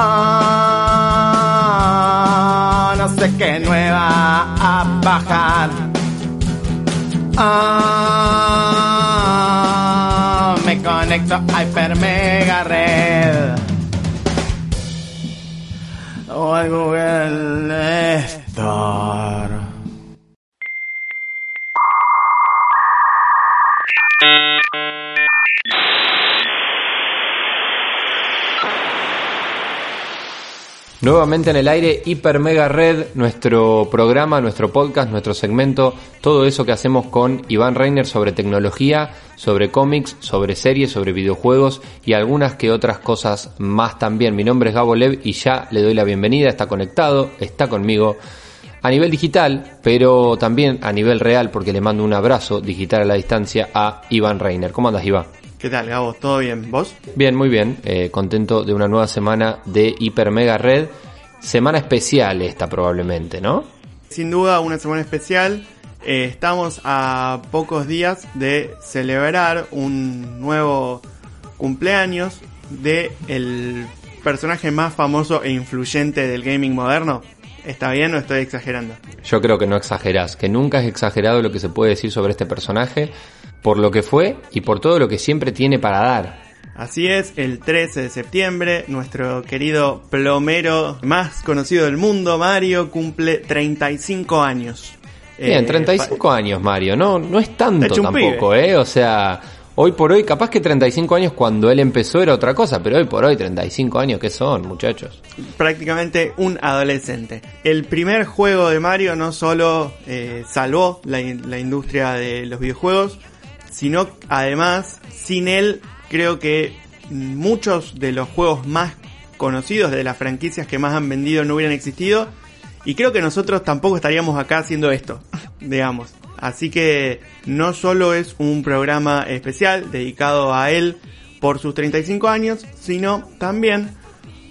Ah, no sé qué nueva a bajar. Ah, me conecto a Hyper Mega Red. O al Google Store. Nuevamente en el aire, Hiper Mega Red, nuestro programa, nuestro podcast, nuestro segmento, todo eso que hacemos con Iván Reiner sobre tecnología, sobre cómics, sobre series, sobre videojuegos y algunas que otras cosas más también. Mi nombre es Gabo Lev y ya le doy la bienvenida, está conectado, está conmigo a nivel digital, pero también a nivel real porque le mando un abrazo digital a la distancia a Iván Reiner. ¿Cómo andas, Iván? ¿Qué tal, Gabo? ¿Todo bien? ¿Vos? Bien, muy bien. Eh, contento de una nueva semana de Hiper Mega Red. Semana especial esta probablemente, ¿no? Sin duda, una semana especial. Eh, estamos a pocos días de celebrar un nuevo cumpleaños de el personaje más famoso e influyente del gaming moderno. ¿Está bien o estoy exagerando? Yo creo que no exagerás, que nunca es exagerado lo que se puede decir sobre este personaje, por lo que fue y por todo lo que siempre tiene para dar. Así es, el 13 de septiembre, nuestro querido plomero más conocido del mundo, Mario, cumple 35 años. Bien, Eh, 35 años, Mario, no, no es tanto tampoco, pibe. ¿eh? O sea, hoy por hoy, capaz que 35 años cuando él empezó era otra cosa, pero hoy por hoy 35 años, ¿qué son, muchachos? prácticamente un adolescente. El primer juego de Mario no solo eh, salvó la industria de los videojuegos, sino además, sin él, creo que muchos de los juegos más conocidos, de las franquicias que más han vendido, no hubieran existido. Y creo que nosotros tampoco estaríamos acá haciendo esto, digamos. Así que no solo es un programa especial dedicado a él por sus 35 años, sino también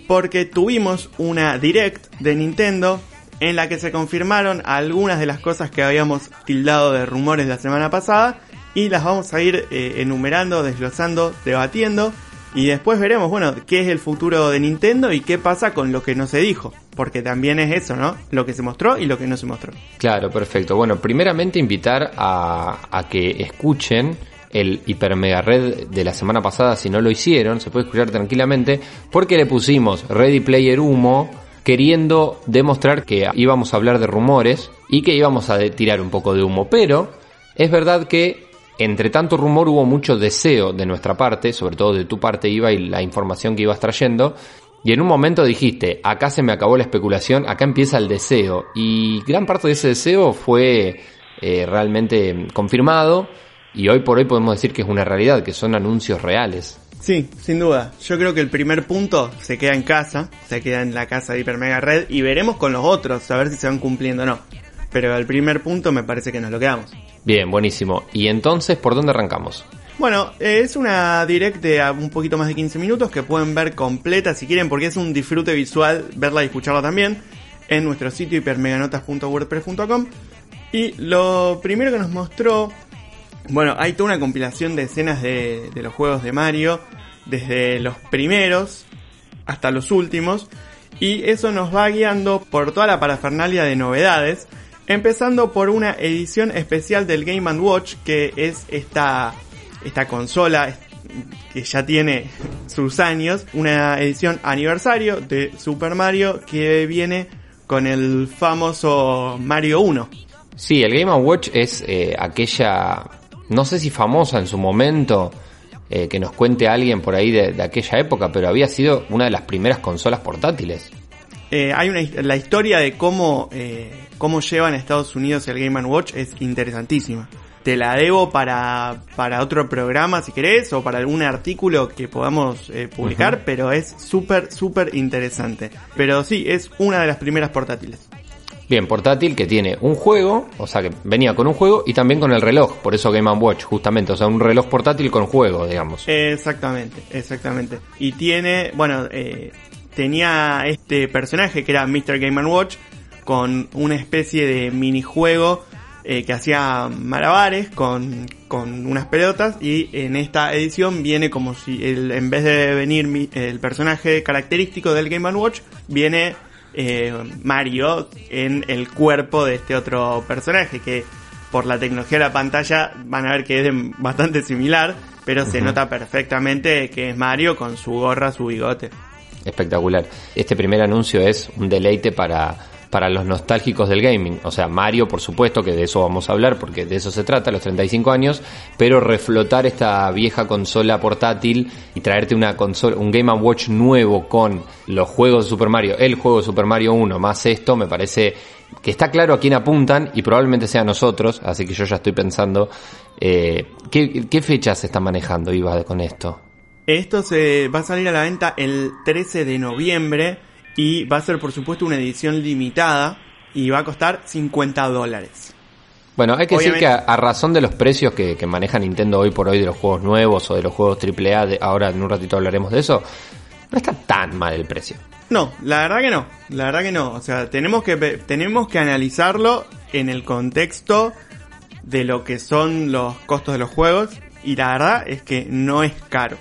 porque tuvimos una direct de Nintendo en la que se confirmaron algunas de las cosas que habíamos tildado de rumores la semana pasada y las vamos a ir eh, enumerando, desglosando, debatiendo y después veremos, bueno, qué es el futuro de Nintendo y qué pasa con lo que no se dijo, porque también es eso, ¿no? Lo que se mostró y lo que no se mostró. Claro, perfecto. Bueno, primeramente invitar a, a que escuchen el Hiper Mega Red de la semana pasada, si no lo hicieron, se puede escuchar tranquilamente, porque le pusimos Ready Player Humo, queriendo demostrar que íbamos a hablar de rumores y que íbamos a tirar un poco de humo. Pero es verdad que entre tanto rumor hubo mucho deseo de nuestra parte, sobre todo de tu parte Iba y la información que ibas trayendo. Y en un momento dijiste, acá se me acabó la especulación, acá empieza el deseo. Y gran parte de ese deseo fue eh, realmente confirmado. Y hoy por hoy podemos decir que es una realidad, que son anuncios reales. Sí, sin duda. Yo creo que el primer punto se queda en casa, se queda en la casa de Hiper Mega Red y veremos con los otros a ver si se van cumpliendo o no. Pero el primer punto me parece que nos lo quedamos. Bien, buenísimo. Y entonces, ¿por dónde arrancamos? Bueno, eh, es una direct de un poquito más de 15 minutos que pueden ver completa si quieren porque es un disfrute visual verla y escucharla también en nuestro sitio hipermeganotas.wordpress.com y lo primero que nos mostró, bueno, hay toda una compilación de escenas de, de los juegos de Mario desde los primeros hasta los últimos y eso nos va guiando por toda la parafernalia de novedades empezando por una edición especial del Game Watch que es esta esta consola que ya tiene sus años, una edición aniversario de Super Mario que viene con el famoso Mario 1. Sí, el Game Watch es eh, aquella, no sé si famosa en su momento, eh, que nos cuente alguien por ahí de, de aquella época, pero había sido una de las primeras consolas portátiles. Eh, hay una la historia de cómo cómo llevan a Estados Unidos el Game Watch es interesantísima. te la debo para, para otro programa si querés o para algún artículo que podamos eh, publicar, pero es súper, súper interesante. Pero sí, es una de las primeras portátiles. Bien, portátil que tiene un juego, o sea que venía con un juego y también con el reloj, por eso Game Watch, justamente, o sea, un reloj portátil con juego, digamos. Exactamente, exactamente. Y tiene, bueno, eh, tenía este personaje que era Mr. Game Watch con una especie de minijuego eh, que hacía malabares con, con unas pelotas y en esta edición viene como si el, en vez de venir el personaje característico del Game Watch viene eh, Mario en el cuerpo de este otro personaje que por la tecnología de la pantalla van a ver que es bastante similar, pero se nota perfectamente que es Mario con su gorra, su bigote. Espectacular. Este primer anuncio es un deleite para para los nostálgicos del gaming. O sea, Mario, por supuesto, que de eso vamos a hablar, porque de eso se trata, los 35 años, pero reflotar esta vieja consola portátil y traerte una consola, un Game Watch nuevo con los juegos de Super Mario, el juego de Super Mario 1, más esto, me parece que está claro a quién apuntan y probablemente sea nosotros, así que yo ya estoy pensando, eh, ¿qué, ¿qué fechas se están manejando, Iba, con esto? Esto se va a salir a la venta el 13 de noviembre y va a ser por supuesto una edición limitada y va a costar 50 dólares. Bueno, hay que decir que a, razón de los precios que, maneja Nintendo hoy por hoy de los juegos nuevos o de los juegos AAA, de, ahora en un ratito hablaremos de eso, no está tan mal el precio. No, la verdad que no, la verdad que no. O sea, tenemos que, tenemos que analizarlo en el contexto de lo que son los costos de los juegos y la verdad es que no es caro.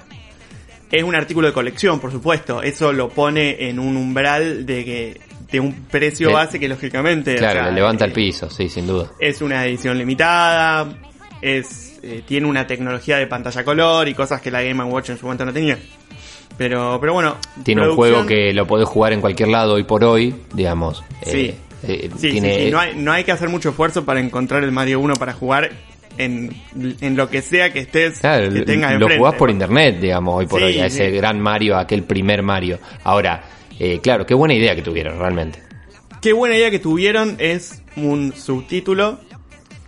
Es un artículo de colección, por supuesto. Eso lo pone en un umbral de que de un precio base que lógicamente claro le levanta el piso sí sin duda. es una edición limitada es eh, tiene una tecnología de pantalla color y cosas que la Game Watch en su momento no tenía. Pero pero bueno tiene un juego que lo podés jugar en cualquier lado hoy por hoy digamos. Sí, eh, sí, tiene... sí, No, hay, no hay que hacer mucho esfuerzo para encontrar el Mario 1 para jugar en, en lo que sea que estés, que tengas Lo jugás por internet, digamos, hoy por hoy, a ese gran Mario, aquel primer Mario. Ahora, eh, claro, qué buena idea que tuvieron, realmente. Qué buena idea que tuvieron es un subtítulo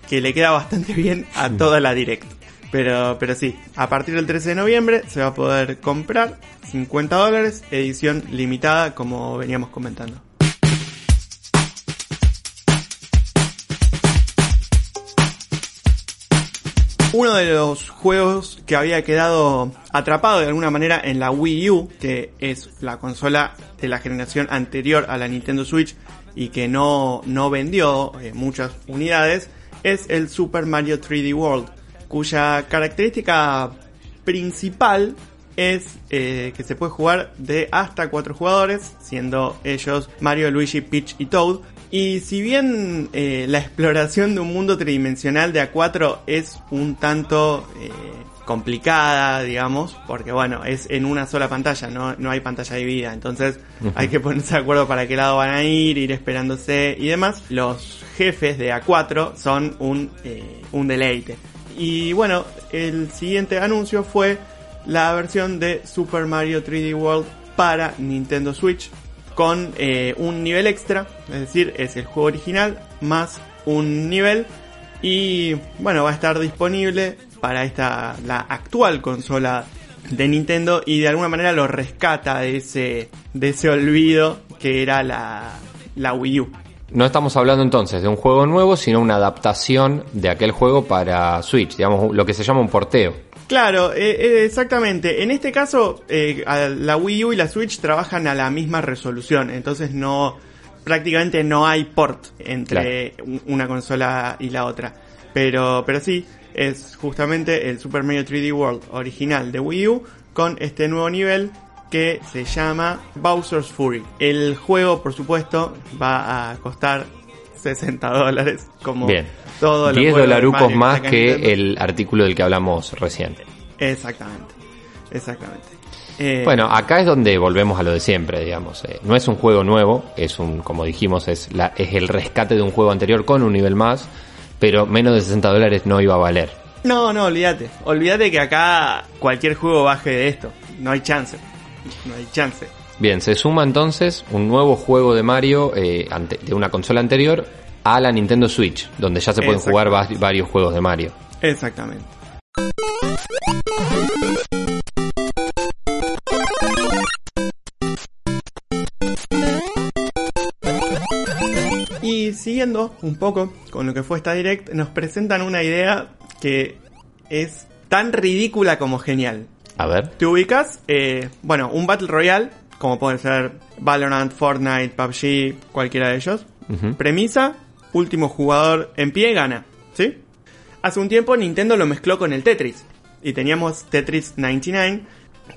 que le queda bastante bien a toda la direct. Pero, pero sí, a partir del 13 de noviembre se va a poder comprar 50 dólares, edición limitada como veníamos comentando. Uno de los juegos que había quedado atrapado de alguna manera en la Wii U, que es la consola de la generación anterior a la Nintendo Switch y que no, no vendió eh, muchas unidades, es el Super Mario 3D World, cuya característica principal es eh, que se puede jugar de hasta cuatro jugadores, siendo ellos Mario, Luigi, Peach y Toad, y si bien eh, la exploración de un mundo tridimensional de A4 es un tanto eh, complicada, digamos, porque bueno, es en una sola pantalla, no, no hay pantalla dividida, entonces hay que ponerse de acuerdo para qué lado van a ir, ir esperándose y demás. Los jefes de A4 son un, eh, un deleite. Y bueno, el siguiente anuncio fue la versión de Super Mario 3D World para Nintendo Switch con eh, un nivel extra, es decir, es el juego original más un nivel y bueno, va a estar disponible para esta la actual consola de Nintendo y de alguna manera lo rescata de ese de ese olvido que era la, la Wii U. No estamos hablando entonces de un juego nuevo, sino una adaptación de aquel juego para Switch, digamos lo que se llama un porteo. Claro, eh, eh, exactamente. En este caso, eh, la Wii U y la Switch trabajan a la misma resolución, entonces no, prácticamente no hay port entre una consola y la otra. Pero, pero sí, es justamente el Super Mario 3D World original de Wii U con este nuevo nivel que se llama Bowser's Fury. El juego, por supuesto, va a costar 60 dólares, como Bien. todo 10 dolarucos más que el artículo del que hablamos recién. Exactamente, exactamente. Eh, bueno, acá es donde volvemos a lo de siempre, digamos. Eh, no es un juego nuevo, es un, como dijimos, es, la, es el rescate de un juego anterior con un nivel más, pero menos de 60 dólares no iba a valer. No, no, olvídate. Olvídate que acá cualquier juego baje de esto. No hay chance. No hay chance. Bien, se suma entonces un nuevo juego de Mario eh, de una consola anterior a la Nintendo Switch, donde ya se pueden jugar varios juegos de Mario. Exactamente. Y siguiendo un poco con lo que fue esta direct, nos presentan una idea que es tan ridícula como genial. A ver. Te ubicas, eh, bueno, un Battle Royale, como puede ser Valorant, Fortnite, PUBG, cualquiera de ellos. Premisa, último jugador en pie gana, ¿sí? Hace un tiempo Nintendo lo mezcló con el Tetris. Y teníamos Tetris 99,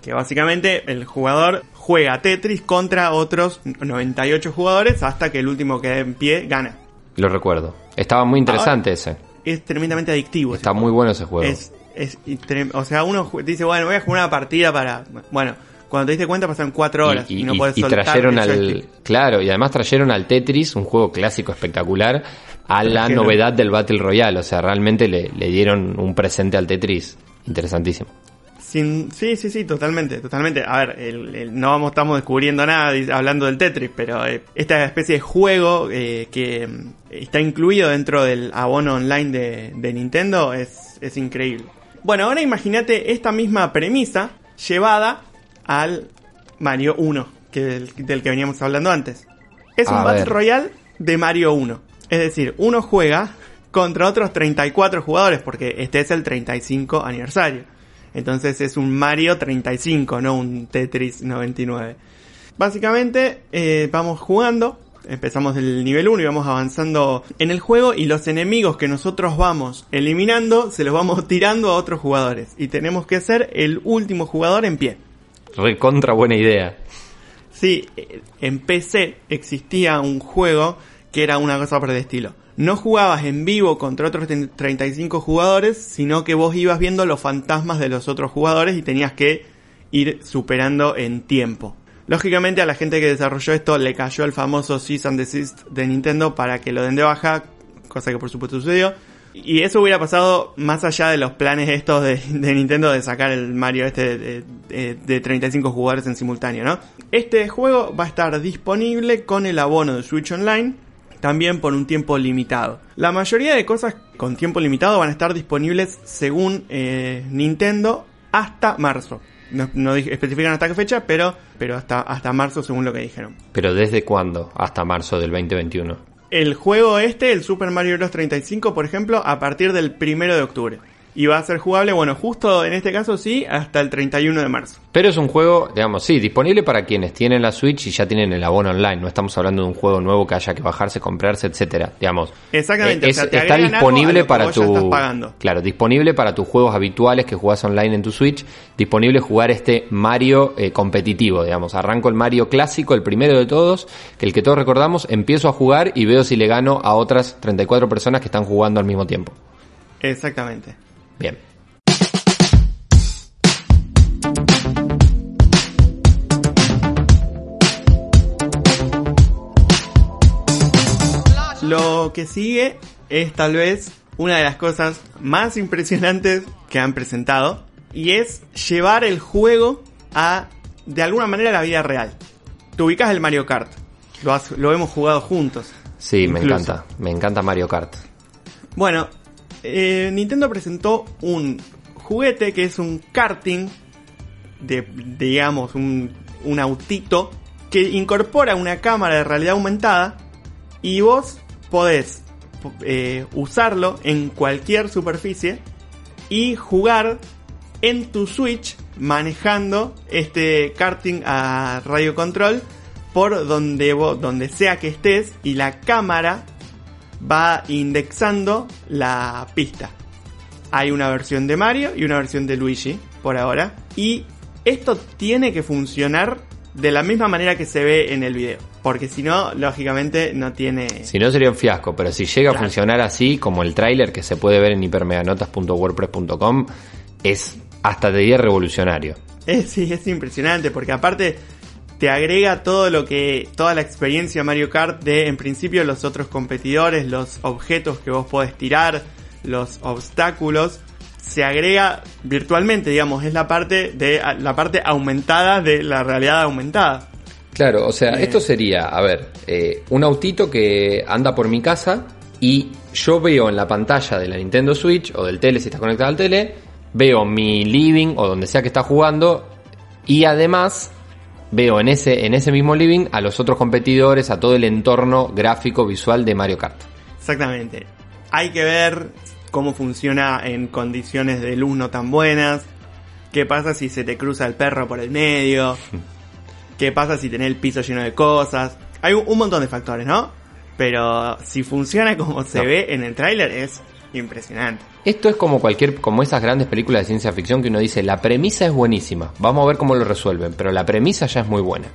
que básicamente el jugador juega Tetris contra otros 98 jugadores hasta que el último que quede en pie gana. Lo recuerdo. Estaba muy interesante ese. Es tremendamente adictivo. Está juego. muy bueno ese juego. Es, o sea, uno dice, bueno, voy a jugar una partida para... Bueno, cuando te diste cuenta pasaron cuatro horas y, y, no y- puedes y soltar trajeron el al claro y además trajeron al Tetris un juego clásico espectacular a la novedad del Battle Royale o sea realmente le, le dieron un presente al Tetris interesantísimo Sin, sí, sí, sí, totalmente, totalmente. A ver, el- el- no vamos, estamos descubriendo nada hablando del Tetris, pero eh, esta especie de juego eh, que mm, está incluido dentro del abono online de, de Nintendo es, es increíble. Bueno, ahora imagínate esta misma premisa llevada al Mario 1, que del, del que veníamos hablando antes. Es un Battle. Royale de Mario 1. Es decir, uno juega contra otros 34 jugadores, porque este es el 35 aniversario. Entonces es un Mario 35, no un Tetris 99. Básicamente eh, vamos jugando, empezamos del nivel 1 y vamos avanzando en el juego y los enemigos que nosotros vamos eliminando se los vamos tirando a otros jugadores. Y tenemos que ser el último jugador en pie. Recontra buena idea Sí, en PC existía un juego que era una cosa por el estilo. No jugabas en vivo contra otros 35 jugadores, sino que vos ibas viendo los fantasmas de los otros jugadores y tenías que ir superando en tiempo. Lógicamente a la gente que desarrolló esto le cayó el famoso Cease and Desist de Nintendo para que lo den de baja, cosa que por supuesto sucedió. Y eso hubiera pasado más allá de los planes estos de, Nintendo de sacar el Mario este de, de- de 35 jugadores en simultáneo, ¿no? Este juego va a estar disponible con el abono de Switch Online, también por un tiempo limitado. La mayoría de cosas con tiempo limitado van a estar disponibles según eh, Nintendo hasta marzo. No, especifican hasta qué fecha, pero, pero hasta, hasta marzo según lo que dijeron. pero desde cuándo hasta marzo del 2021 El juego este, el Super Mario Bros. 35, por ejemplo, a partir del primero de octubre. Y va a ser jugable, bueno, justo en este caso sí, hasta el 31 de marzo. Pero es un juego, digamos, sí, disponible para quienes tienen la Switch y ya tienen el abono online. No estamos hablando de un juego nuevo que haya que bajarse, comprarse, etcétera. Digamos, Exactamente, eh, o sea, te está disponible para tu, estás pagando. claro, disponible para tus juegos habituales que jugás online en tu Switch. Disponible jugar este Mario eh, competitivo, digamos. Arranco el Mario clásico, el primero de todos, que el que todos recordamos. Empiezo a jugar y veo si le gano a otras 34 personas que están jugando al mismo tiempo. Exactamente. Bien. Lo que sigue es tal vez una de las cosas más impresionantes que han presentado y es llevar el juego a de alguna manera la vida real. Te ubicas el Mario Kart. Lo, has- lo hemos jugado juntos. Sí, me encanta. Me encanta Mario Kart. Bueno, eh, Nintendo presentó un juguete que es un karting de, digamos, un, un autito que incorpora una cámara de realidad aumentada y vos podés eh, usarlo en cualquier superficie y jugar en tu Switch manejando este karting a radio control por donde vos, donde sea que estés y la cámara va indexando la pista. Hay una versión de Mario y una versión de Luigi por ahora. Y esto tiene que funcionar de la misma manera que se ve en el video. Porque si no, lógicamente no tiene... Si no sería un fiasco, pero si llega a Claro. funcionar así, como el tráiler que se puede ver en hipermeganotas.wordpress.com, es hasta de día revolucionario. Es, sí, es impresionante porque aparte te agrega todo lo que, toda la experiencia Mario Kart de en principio los otros competidores, los objetos que vos podés tirar, los obstáculos, se agrega virtualmente, digamos, es la parte de, la parte aumentada de la realidad aumentada. Claro, o sea, Eh. esto sería, a ver, eh, un autito que anda por mi casa y yo veo en la pantalla de la Nintendo Switch o del tele si está conectado al tele, veo mi living o donde sea que está jugando y además veo en ese, en ese mismo living a los otros competidores, a todo el entorno gráfico visual de Mario Kart. Exactamente. Hay que ver cómo funciona en condiciones de luz no tan buenas. ¿Qué pasa si se te cruza el perro por el medio? ¿Qué pasa si tenés el piso lleno de cosas? Hay un, montón de factores, ¿no? Pero si funciona como se No. ve en el tráiler es impresionante. Esto es como cualquier, como esas grandes películas de ciencia ficción que uno dice, la premisa es buenísima, vamos a ver cómo lo resuelven, pero la premisa ya es muy buena.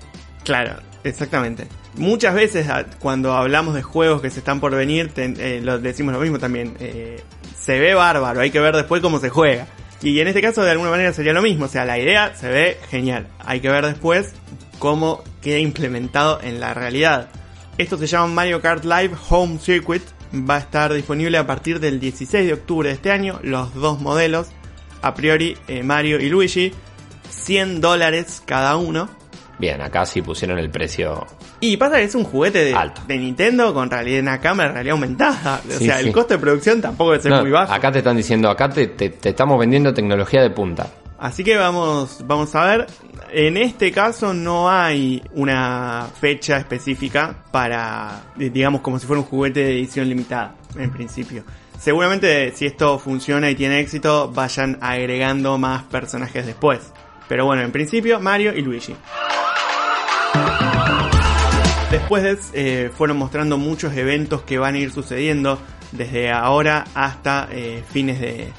Claro, exactamente. Muchas veces a- cuando hablamos de juegos que se están por venir, ten- eh, lo decimos lo mismo también. eh, se ve bárbaro, hay que ver después cómo se juega. Y en este caso de alguna manera sería lo mismo, o sea, la idea se ve genial. Hay que ver después cómo queda implementado en la realidad. Esto se llama Mario Kart Live Home Circuit. Va a estar disponible a partir del 16 de octubre de este año. Los dos modelos, a priori eh, Mario y Luigi, 100 dólares cada uno. Bien, acá sí pusieron el precio. Y pasa que es un juguete de, Alto. de Nintendo con realidad en la cámara, realidad aumentada. O Sí, sea, sí. el costo de producción tampoco debe ser No, muy bajo. acá te están diciendo, acá te, te- te estamos vendiendo tecnología de punta. Así que vamos, vamos a ver. En este caso no hay una fecha específica para, eh, digamos, como si fuera un juguete de edición limitada, en principio. Seguramente si esto funciona y tiene éxito, vayan agregando más personajes después. Pero bueno, en principio Mario y Luigi. Después eh, fueron mostrando muchos eventos que van a ir sucediendo desde ahora hasta eh, fines de,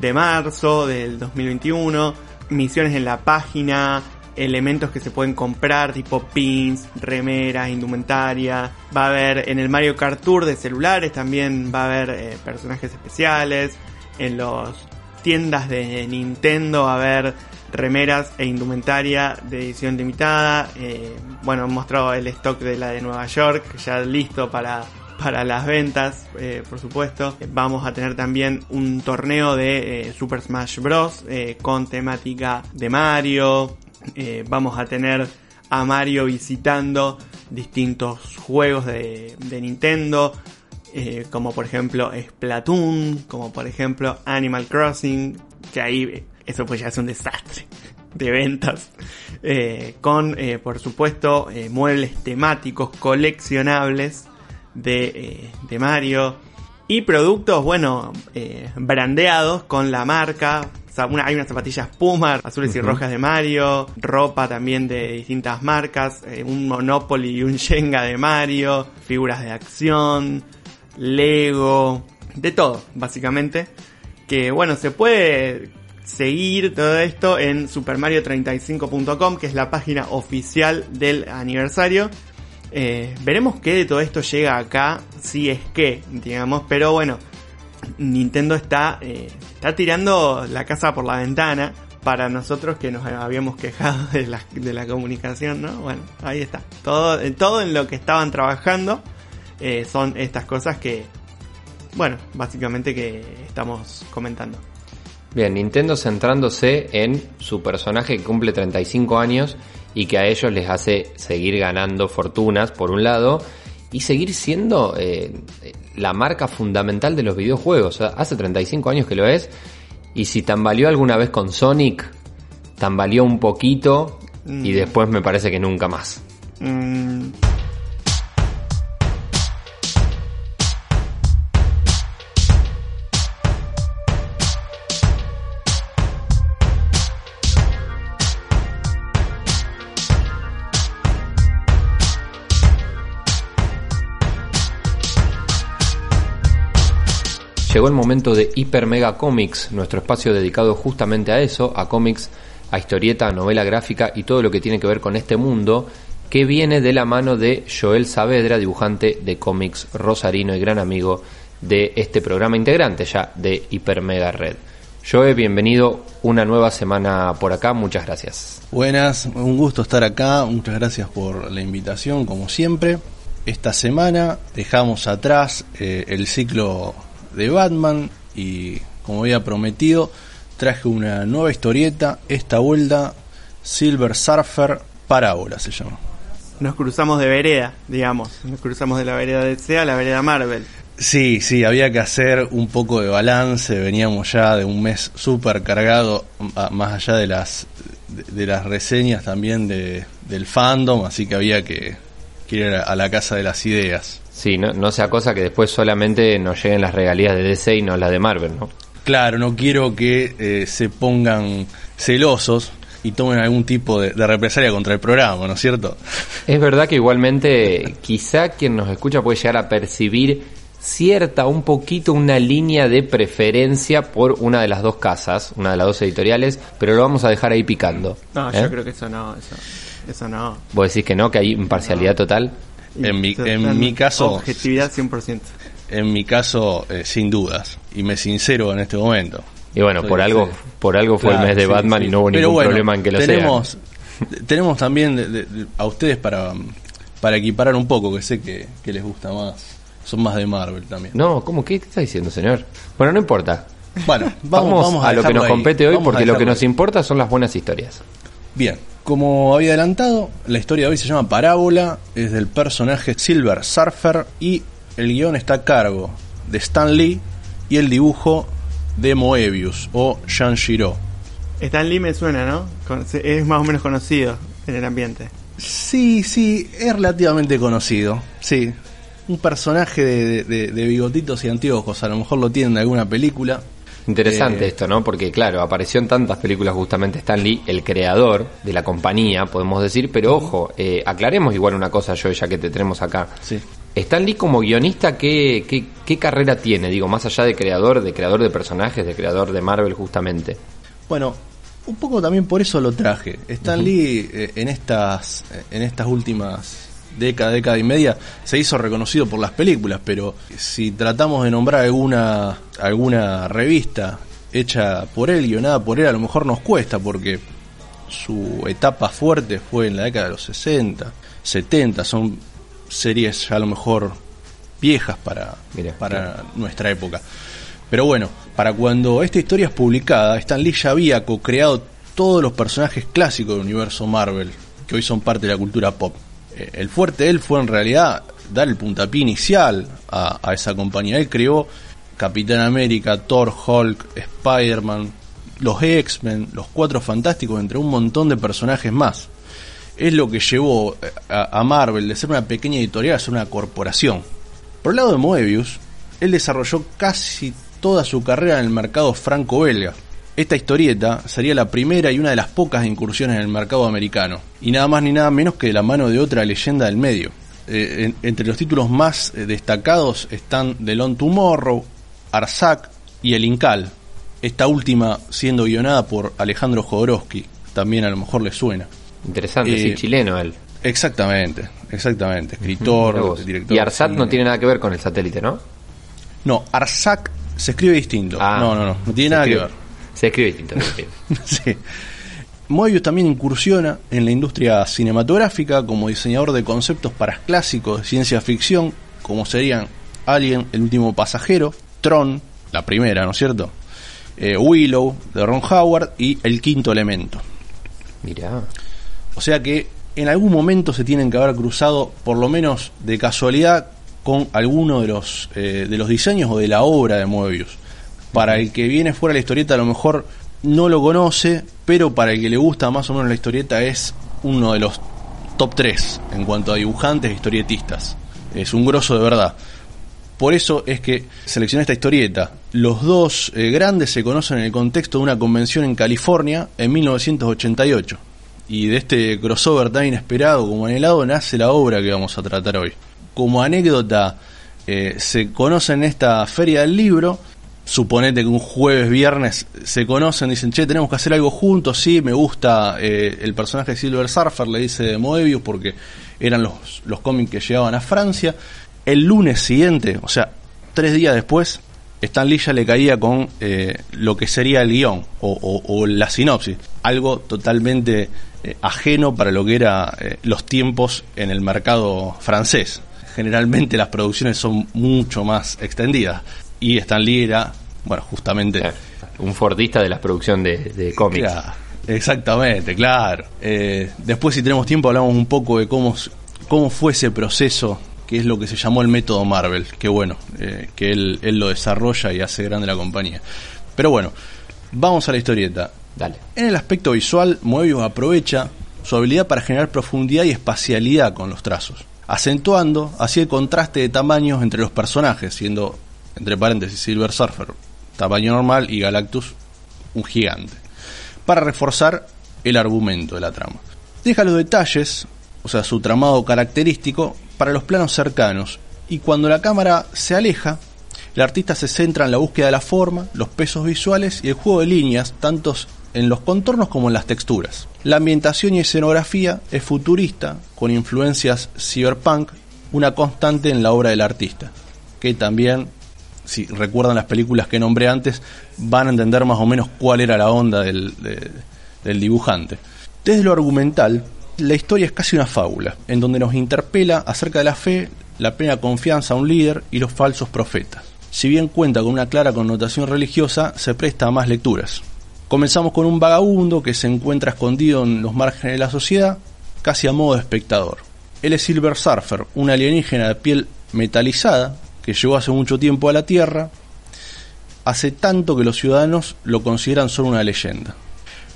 de marzo del 2021. Misiones en la página, elementos que se pueden comprar tipo pins, remeras, indumentaria. Va a haber en el Mario Kart Tour de celulares también va a haber eh, personajes especiales. En los tiendas de Nintendo va a haber remeras e indumentaria de edición limitada. Eh, bueno, han mostrado el stock de la de Nueva York, ya listo para, para las ventas, eh, por supuesto. Vamos a tener también un torneo de eh, Super Smash Bros. eh, con temática de Mario. Vamos a tener a Mario visitando distintos juegos de, Nintendo. como por ejemplo Splatoon, como por ejemplo Animal Crossing, que ahí eso pues ya es un desastre de ventas, con por supuesto muebles temáticos coleccionables de, eh, de Mario. Y productos, bueno, eh, brandeados con la marca. O sea, una- hay unas zapatillas Puma, azules y rojas de Mario, ropa también de distintas marcas, eh, un Monopoly y un Shenga de Mario, figuras de acción, Lego, de todo, básicamente. Que bueno, se puede seguir todo esto en supermario35.com, que es la página oficial del aniversario. Eh, veremos qué de todo esto llega acá, si es que, digamos, pero bueno, Nintendo está, eh, está tirando la casa por la ventana para nosotros que nos habíamos quejado de la, de la comunicación, ¿no? Bueno, ahí está. Todo, eh, todo en lo que estaban trabajando son estas cosas que, bueno, básicamente que estamos comentando. Bien, Nintendo centrándose en su personaje que cumple 35 años y que a ellos les hace seguir ganando fortunas, por un lado, y seguir siendo eh, la marca fundamental de los videojuegos. Hace 35 años que lo es, y si tambaleó alguna vez con Sonic, tambaleó un poquito, y Mm. después me parece que nunca más. Mm, Llegó el momento de Hiper Mega Comics, nuestro espacio dedicado justamente a eso, a cómics, a historieta, a novela gráfica y todo lo que tiene que ver con este mundo, que viene de la mano de Joel Saavedra, dibujante de cómics rosarino y gran amigo de este programa integrante ya de Hiper Mega Red. Joel, bienvenido una nueva semana por acá, muchas gracias. Buenas, un gusto estar acá, muchas gracias por la invitación, como siempre. Esta semana dejamos atrás eh, el ciclo de Batman y, como había prometido, traje una nueva historieta, esta vuelta Silver Surfer Parábola se llama. nos cruzamos de vereda, digamos. Nos cruzamos de la vereda de a la vereda Marvel. Sí, sí, había que hacer un poco de balance. Veníamos ya de un mes súper cargado, a- más allá de las de, de las reseñas también de, del fandom, así que había que, que ir a, a la casa de las ideas. Sí, no, no sea cosa que después solamente nos lleguen las regalías de DC y no las de Marvel, ¿no? Claro, no quiero que eh, se pongan celosos y tomen algún tipo de, de represalia contra el programa, ¿no es cierto? Es verdad que igualmente quizá quien nos escucha puede llegar a percibir cierta, un poquito una línea de preferencia por una de las dos casas, una de las dos editoriales, pero lo vamos a dejar ahí picando. No, ¿eh? yo creo que eso no, eso, eso no. ¿Vos decís que no, que hay imparcialidad total? En mi- en mi caso- Objetividad 100%. En mi caso, eh, sin dudas, y me sincero en este momento. Y bueno, Soy por algo, por algo fue Claro, el mes de sí, Batman sí. y no hubo Pero ningún bueno, problema en que lo tenemos, sea. Tenemos también de- de- de- a ustedes para, para equiparar un poco, que sé que, que les gusta más. Son más de Marvel también. No, ¿cómo? ¿Qué está diciendo, señor? Bueno, no importa. Bueno, Vamos, vamos, vamos a, lo que nos ahí. compete hoy, Vamos porque lo que nos importa son las buenas historias. Bien, como había adelantado, la historia de hoy se llama Parábola, es del personaje Silver Surfer y el guion está a cargo de Stan Lee y el dibujo de Moebius o Jean Giraud. Stan Lee me suena, ¿no? Es más o menos conocido en el ambiente. Sí, sí, es relativamente conocido, sí. Un personaje de, de- de bigotitos y anteojos, a lo mejor lo tienen de alguna película. Interesante Eh, esto, ¿no? Porque claro, apareció en tantas películas justamente Stan Lee, el creador de la compañía, podemos decir, pero ojo, eh, aclaremos igual una cosa, yo ya que te tenemos acá. Sí. Stan Lee como guionista, ¿qué, qué, qué carrera tiene? Digo, más allá de creador, de creador de personajes, de creador de Marvel justamente. Bueno, un poco también por eso lo traje. Stan Lee eh, en estas en estas últimas décadas, década y media se hizo reconocido por las películas, pero si tratamos de nombrar alguna alguna revista hecha por él, guionada por él, a lo mejor nos cuesta porque su etapa fuerte fue en la década de los 60, 70, son series ya a lo mejor viejas para, para nuestra época. Pero bueno, para cuando esta historia es publicada, Stan Lee ya había co-creado todos los personajes clásicos del universo Marvel, que hoy son parte de la cultura pop. El fuerte él fue en realidad dar el puntapié inicial a, a esa compañía. Él creó Capitán América, Thor, Hulk, Spider-Man, los X-Men, los Cuatro Fantásticos, entre un montón de personajes más. Es lo que llevó eh, a, a Marvel de ser una pequeña editorial a ser una corporación. Por el lado de Moebius, él desarrolló casi toda su carrera en el mercado franco-belga. Esta historieta sería la primera y una de las pocas incursiones en el mercado americano, y nada más ni nada menos que de la mano de otra leyenda del medio. Eh, en- entre los títulos más eh, destacados están The Long Tomorrow, Arzac y El Incal, esta última siendo guionada por Alejandro Jodorowsky, también a lo mejor le suena. Interesante, Eh, sí, chileno él. Exactamente, exactamente, escritor, director. Y de no tiene nada que ver con el satélite, ¿no? No, Arzac se escribe distinto. Ah, no, no, no, no tiene nada que ver. Se escribe distinto. sí. sí. Moebius también incursiona en la industria cinematográfica como diseñador de conceptos para clásicos de ciencia ficción, como serían Alien, El último pasajero, Tron, la primera, ¿no es cierto? Eh, Willow, de Ron Howard, y El quinto elemento. Mirá. O sea que en algún momento se tienen que haber cruzado, por lo menos de casualidad, con alguno de los, eh, de los diseños o de la obra de Moebius. Para el que viene fuera de la historieta a lo mejor no lo conoce, pero para el que le gusta más o menos la historieta es uno de los top 3 en cuanto a dibujantes e historietistas. Es un grosso de verdad. Por eso es que seleccioné esta historieta. Los dos eh, grandes se conocen en el contexto de una convención en California en 1988. Y de este crossover tan inesperado como anhelado nace la obra que vamos a tratar hoy. Como anécdota, eh, se conocen en esta feria del libro. Suponete que un jueves, viernes se conocen, dicen, che, tenemos que hacer algo juntos, sí, me gusta eh, el personaje de Silver Surfer, le dice Moebius, porque eran los, los cómics que llegaban a Francia. El lunes siguiente, o sea, tres días después, Stan Lee ya le caía con eh, lo que sería el guion o, o- o la sinopsis, algo totalmente eh, ajeno para lo que era eh, los tiempos en el mercado francés. Generalmente las producciones son mucho más extendidas y Stan Lee era, bueno, justamente Claro. Un fordista de la producción de, de cómics. Claro, exactamente, claro. Eh, después, si tenemos tiempo, hablamos un poco de cómo, cómo fue ese proceso que es lo que se llamó el método Marvel, que bueno, eh, que él, él lo desarrolla y hace grande la compañía. Pero bueno, vamos a la historieta. Dale. En el aspecto visual, Moebius aprovecha su habilidad para generar profundidad y espacialidad con los trazos, acentuando así el contraste de tamaños entre los personajes, siendo, entre paréntesis, Silver Surfer tamaño normal y Galactus un gigante, para reforzar el argumento de la trama. Deja los detalles, o sea, su tramado característico, para los planos cercanos, y cuando la cámara se aleja, el artista se centra en la búsqueda de la forma, los pesos visuales y el juego de líneas, tantos en los contornos como en las texturas. La ambientación y escenografía es futurista, con influencias cyberpunk, una constante en la obra del artista, que también, si recuerdan las películas que nombré antes, van a entender más o menos cuál era la onda del, de- del dibujante. Desde lo argumental, la historia es casi una fábula, en donde nos interpela acerca de la fe, la plena confianza a un líder y los falsos profetas. Si bien cuenta con una clara connotación religiosa, se presta a más lecturas. Comenzamos con un vagabundo que se encuentra escondido en los márgenes de la sociedad, casi a modo de espectador. Él es Silver Surfer, un alienígena de piel metalizada que llegó hace mucho tiempo a la Tierra, hace tanto que los ciudadanos lo consideran solo una leyenda.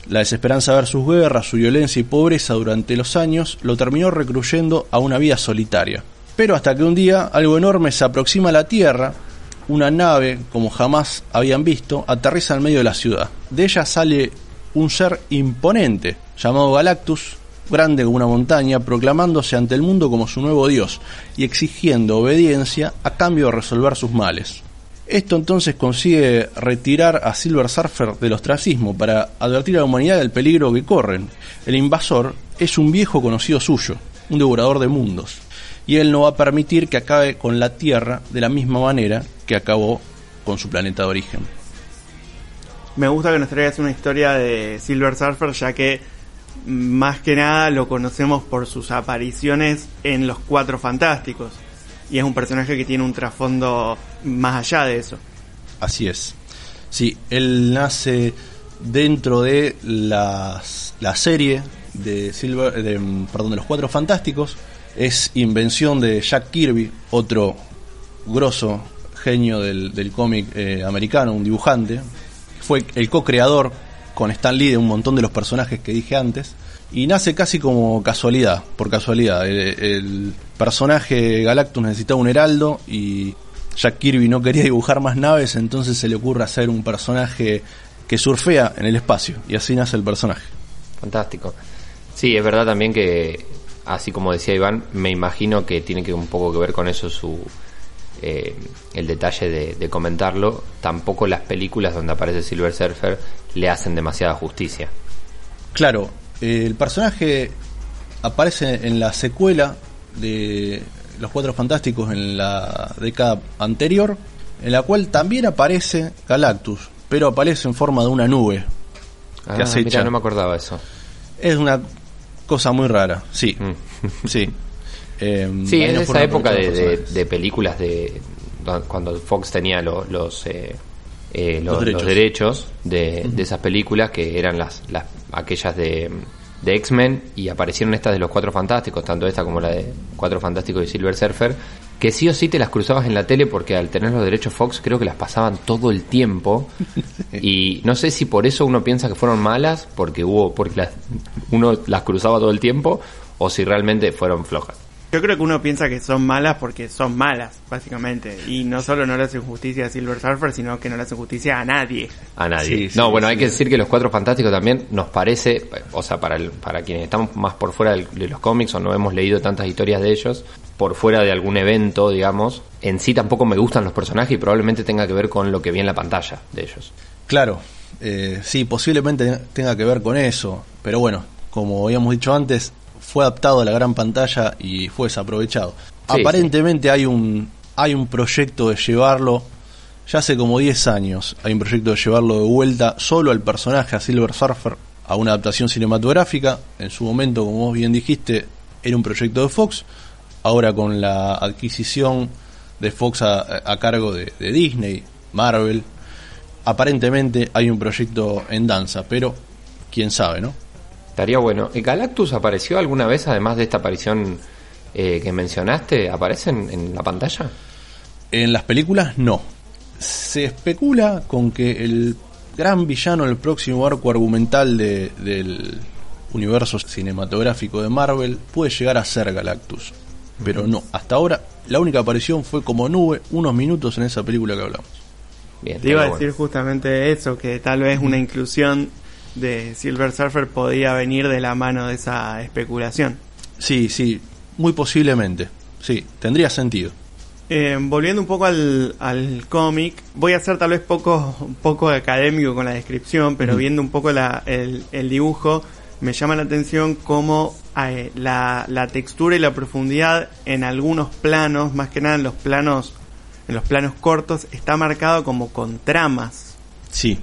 La desesperanza de ver sus guerras, su violencia y pobreza durante los años lo terminó recluyendo a una vida solitaria. Pero hasta que un día algo enorme se aproxima a la Tierra, una nave como jamás habían visto aterriza en medio de la ciudad. De ella sale un ser imponente llamado Galactus, grande como una montaña, proclamándose ante el mundo como su nuevo dios y exigiendo obediencia a cambio de resolver sus males. Esto entonces consigue retirar a Silver Surfer del ostracismo para advertir a la humanidad del peligro que corren. El invasor es un viejo conocido suyo, un devorador de mundos, y él no va a permitir que acabe con la Tierra de la misma manera que acabó con su planeta de origen. Me gusta que nos traigas una historia de Silver Surfer, ya que más que nada lo conocemos por sus apariciones en Los Cuatro Fantásticos. Y es un personaje que tiene un trasfondo más allá de eso. Así es. Sí, él nace dentro de las, la serie de Silver, de, mm, perdón, de los Cuatro Fantásticos. Es invención de Jack Kirby, otro grosso genio del, del cómic eh, americano, un dibujante. Fue el co-creador con Stan Lee de un montón de los personajes que dije antes. Y nace casi como casualidad, por casualidad. El, personaje Galactus necesitaba un heraldo y Jack Kirby no quería dibujar más naves, entonces se le ocurre hacer un personaje que surfea en el espacio. Y así nace el personaje. Fantástico. Sí, es verdad también que, así como decía Iván, me imagino que tiene que un poco que ver con eso su eh, el detalle de, de comentarlo. Tampoco las películas donde aparece Silver Surfer le hacen demasiada justicia. Claro, eh, el personaje aparece en la secuela de Los Cuatro Fantásticos en la década anterior, en la cual también aparece Galactus, pero aparece en forma de una nube. Ah, que acecha. mira, no me acordaba eso. Es una cosa muy rara, sí, Mm. sí. Eh, Sí, es de esa época de, de- películas de cuando Fox tenía lo- los eh, eh, lo- Los los derechos. derechos, de, de esas películas que eran las, las aquellas de, de X-Men y aparecieron estas de los Cuatro Fantásticos, tanto esta como la de Cuatro Fantásticos y Silver Surfer, que sí o sí te las cruzabas en la tele porque al tener los derechos Fox creo que las pasaban todo el tiempo y no sé si por eso uno piensa que fueron malas porque hubo porque las, uno las cruzaba todo el tiempo o si realmente fueron flojas. Yo creo que uno piensa que son malas porque son malas, básicamente. Y no solo no le hacen justicia a Silver Surfer, sino que no le hacen justicia a nadie. A nadie. Sí, sí, no, bueno, sí. hay que decir que los Cuatro Fantásticos también nos parece, o sea, para, el- para quienes estamos más por fuera de los cómics o no hemos leído tantas historias de ellos, por fuera de algún evento, digamos, en sí tampoco me gustan los personajes y probablemente tenga que ver con lo que vi en la pantalla de ellos. Claro, eh, sí, posiblemente tenga que ver con eso, pero bueno, como habíamos dicho antes, fue adaptado a la gran pantalla y fue desaprovechado. Sí, Aparentemente hay un hay un proyecto de llevarlo ya hace como 10 años, hay un proyecto de llevarlo de vuelta solo al personaje a Silver Surfer a una adaptación cinematográfica. En su momento, como vos bien dijiste, era un proyecto de Fox. Ahora con la adquisición de Fox a, a cargo de, de Disney, Marvel, aparentemente hay un proyecto en danza, pero quién sabe, ¿no? Estaría bueno. ¿El Galactus apareció alguna vez, además de esta aparición eh, que mencionaste aparecen en la pantalla? En las películas no. Se especula con que el gran villano del próximo arco argumental de- del universo cinematográfico de Marvel puede llegar a ser Galactus. Pero no, hasta ahora la única aparición fue como nube unos minutos en esa película que hablamos. Bien, Te iba a decir justamente eso, que tal vez una inclusión de Silver Surfer podía venir de la mano de esa especulación. Sí, sí, muy posiblemente. Sí, tendría sentido. Eh, volviendo un poco al, al cómic, voy a ser tal vez poco, poco académico con la descripción, pero viendo un poco la- el, el dibujo, me llama la atención cómo eh, la, la textura y la profundidad en algunos planos, más que nada en los planos, en los planos cortos, está marcado como con tramas. Sí.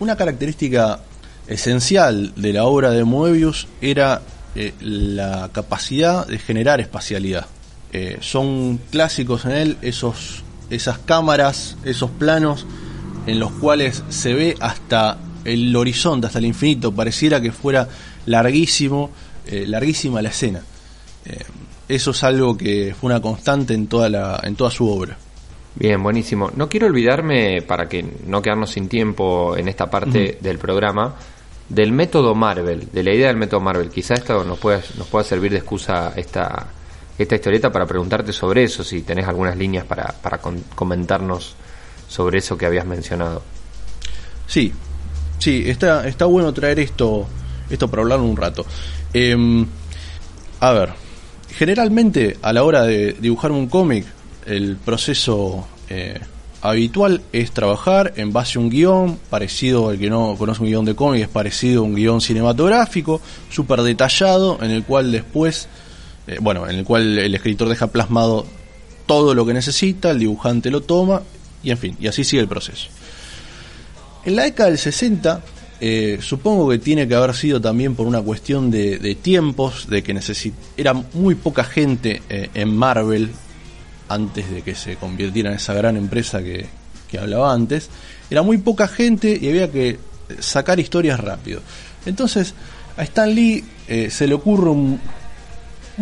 Una característica esencial de la obra de Moebius era eh, la capacidad de generar espacialidad. Eh, son clásicos en él esos, esas cámaras, esos planos en los cuales se ve hasta el horizonte, hasta el infinito. Pareciera que fuera larguísimo, eh, larguísima la escena. Eso es algo que fue una constante en toda, la, en toda su obra. Bien, buenísimo. No quiero olvidarme, para que no quedarnos sin tiempo en esta parte del programa, del método Marvel, de la idea del método Marvel. Quizá esto nos pueda, nos pueda servir de excusa esta, esta historieta para preguntarte sobre eso, si tenés algunas líneas para, para con- comentarnos sobre eso que habías mencionado. Sí, sí, está, está bueno traer esto, esto para hablar un rato. Em, a ver, generalmente a la hora de dibujar un cómic, el proceso eh, habitual es trabajar en base a un guion, parecido al que no conoce un guion de cómic, es parecido a un guion cinematográfico, súper detallado, en el cual después, eh, bueno, en el cual el escritor deja plasmado todo lo que necesita, el dibujante lo toma, y en fin, y así sigue el proceso. En la década del 60, eh, supongo que tiene que haber sido también por una cuestión de, tiempos, de que necesi- era muy poca gente eh, en Marvel antes de que se convirtiera en esa gran empresa que, que hablaba antes. Era muy poca gente y había que sacar historias rápido. Entonces, a Stan Lee eh, se le ocurre un,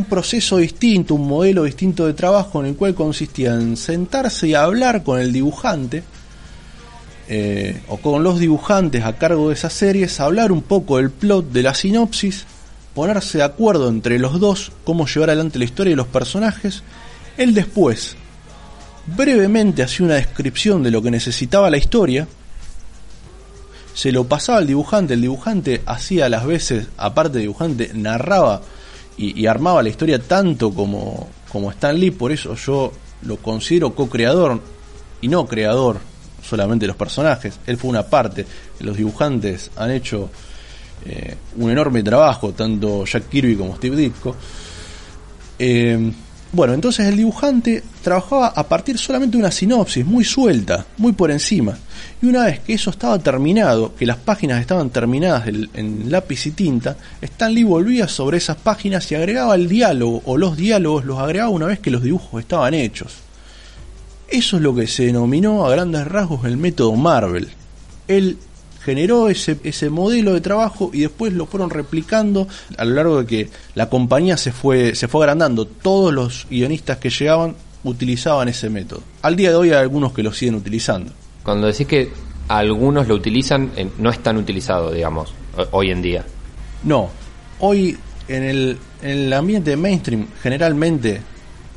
proceso distinto, un modelo distinto de trabajo en el cual consistía en sentarse y hablar con el dibujante eh, o con los dibujantes a cargo de esas series, hablar un poco del plot, de la sinopsis, ponerse de acuerdo entre los dos cómo llevar adelante la historia y los personajes. Él después brevemente hacía una descripción de lo que necesitaba la historia, se lo pasaba al dibujante, el dibujante hacía las veces, aparte de dibujante, narraba y, y armaba la historia tanto como, como Stan Lee, por eso yo lo considero co-creador y no creador solamente de los personajes, él fue una parte, los dibujantes han hecho eh, un enorme trabajo, tanto Jack Kirby como Steve Ditko. Eh, bueno, entonces el dibujante trabajaba a partir solamente de una sinopsis, muy suelta, muy por encima. Y una vez que eso estaba terminado, que las páginas estaban terminadas en lápiz y tinta, Stan Lee volvía sobre esas páginas y agregaba el diálogo, o los diálogos los agregaba una vez que los dibujos estaban hechos. Eso es lo que se denominó a grandes rasgos el método Marvel. Él generó ese, ese modelo de trabajo y después lo fueron replicando a lo largo de que la compañía se fue, se fue agrandando. Todos los guionistas que llegaban utilizaban ese método. Al día de hoy hay algunos que lo siguen utilizando. Cuando decís que algunos lo utilizan, eh, no es tan utilizado, digamos, ho- hoy en día. No, hoy en el, en el ambiente mainstream generalmente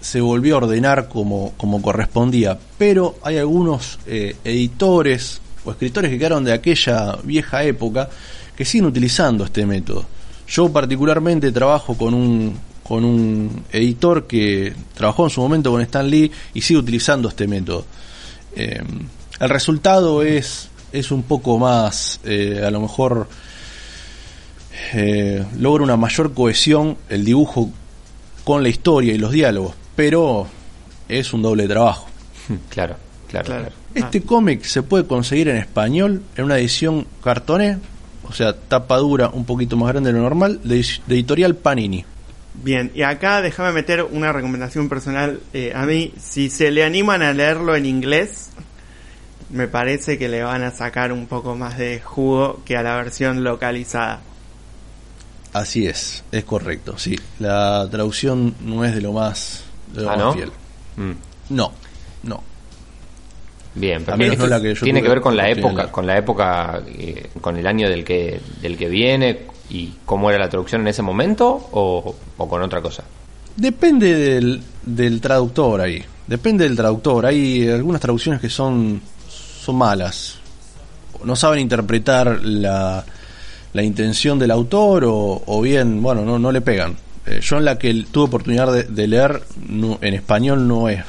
se volvió a ordenar como, como correspondía, pero hay algunos eh, editores o escritores que quedaron de aquella vieja época que siguen utilizando este método. Yo particularmente trabajo con un, con un editor que trabajó en su momento con Stan Lee y sigue utilizando este método. Eh, el resultado es, es un poco más, eh, a lo mejor, eh, logra una mayor cohesión el dibujo con la historia y los diálogos, pero es un doble trabajo. Claro, claro, Claro. claro. Este cómic se puede conseguir en español en una edición cartoné, o sea, tapa dura un poquito más grande de lo normal, de, de editorial Panini. Bien, y acá déjame meter una recomendación personal eh, a mí. Si se le animan a leerlo en inglés, me parece que le van a sacar un poco más de jugo que a la versión localizada. Así es, es correcto, sí. La traducción no es de lo más, de lo Ah, más ¿no? fiel. Mm. No, no. Bien, pero A menos esto no la que yo tiene que ver con la época, con la época, eh, con el año del que del que viene y cómo era la traducción en ese momento o, o con otra cosa. Depende del, del traductor ahí. Depende del traductor. Hay algunas traducciones que son, son malas. No saben interpretar la, la intención del autor o, o bien, bueno, no, no le pegan. Eh, yo en la que tuve oportunidad de, de leer no- en español no es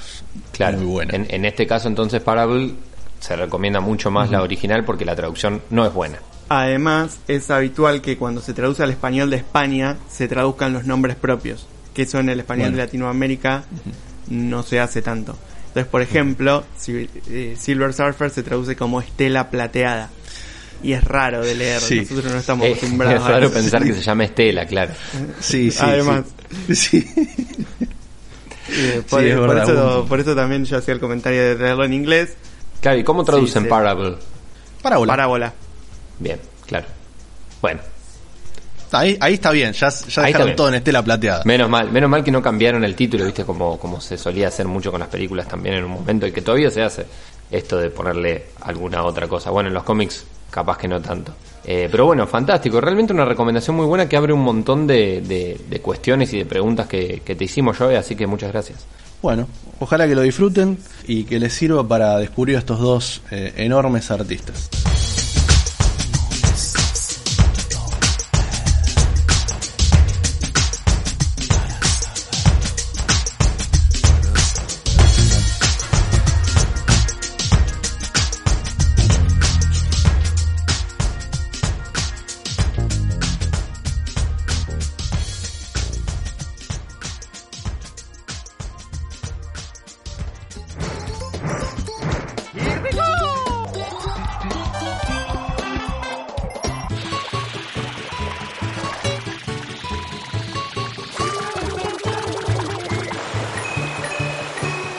Claro. muy buena. En, en este caso entonces Parable se recomienda mucho más la original porque la traducción no es buena. Además, es habitual que cuando se traduce al español de España se traduzcan los nombres propios, que eso en el español Bueno. de Latinoamérica no se hace tanto. Entonces, por ejemplo, si- eh, Silver Surfer se traduce como Estela Plateada. Y es raro de leer, Sí. nosotros no estamos Eh, acostumbrados es a raro pensar que se llame Estela, claro. Sí, sí. Además. Sí. Sí. Eh, por, Sí, es por verdad, eso, un- por eso también yo hacía el comentario de leerlo en inglés. Claro, ¿y cómo traducen sí. Parable? Parábola. Parábola. Bien, claro. Bueno, Ahí, ahí está bien, ya, ya Ahí dejaron bien. todo en estela plateada. menos mal, menos mal que no cambiaron el título, viste, como, como se solía hacer mucho con las películas también en un momento y que todavía se hace esto de ponerle alguna otra cosa. Bueno, en los cómics capaz que no tanto. Eh, pero bueno, fantástico, realmente una recomendación muy buena que abre un montón de, de- cuestiones y de preguntas que, que te hicimos yo, así que muchas gracias. Bueno, ojalá que lo disfruten y que les sirva para descubrir a estos dos eh, enormes artistas.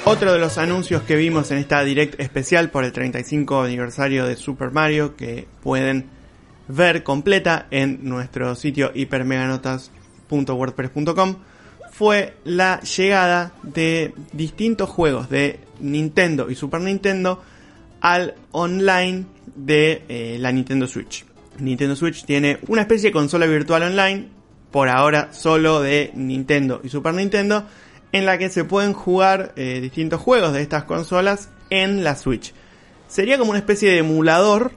Otro de los anuncios que vimos en esta direct especial por el 35 aniversario de Super Mario que pueden ver completa en nuestro sitio hipermeganotas.wordpress.com fue la llegada de distintos juegos de Nintendo y Super Nintendo al online de eh, la Nintendo Switch. Nintendo Switch tiene una especie de consola virtual online, por ahora solo de Nintendo y Super Nintendo, en la que se pueden jugar eh, distintos juegos de estas consolas en la Switch. Sería como una especie de emulador,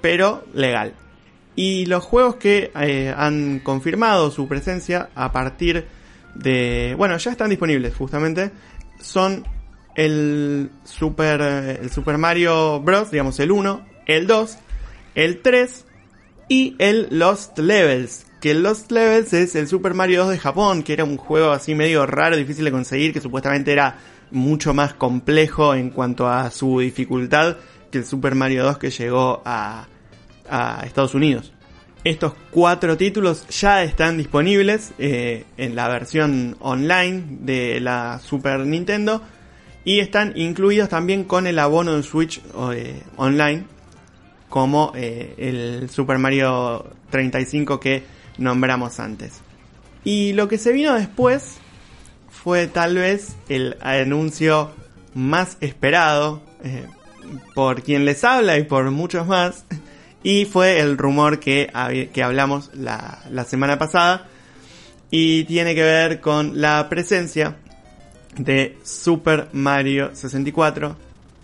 pero legal. Y los juegos que eh, han confirmado su presencia a partir de... Bueno, ya están disponibles justamente. Son el Super, el Super Mario Bros., digamos el 1, el 2, el 3 y el Lost Levels. Que Lost Levels es el Super Mario 2 de Japón, que era un juego así medio raro, difícil de conseguir, que supuestamente era mucho más complejo en cuanto a su dificultad que el Super Mario 2 que llegó a, a Estados Unidos. Estos cuatro títulos ya están disponibles eh, en la versión online de la Super Nintendo y están incluidos también con el abono de Switch eh, online como eh, el Super Mario 35 que nombramos antes. Y lo que se vino después fue tal vez el anuncio más esperado eh, por quien les habla y por muchos más. Y fue el rumor que, que hablamos la, la semana pasada. Y tiene que ver con la presencia de Super Mario 64,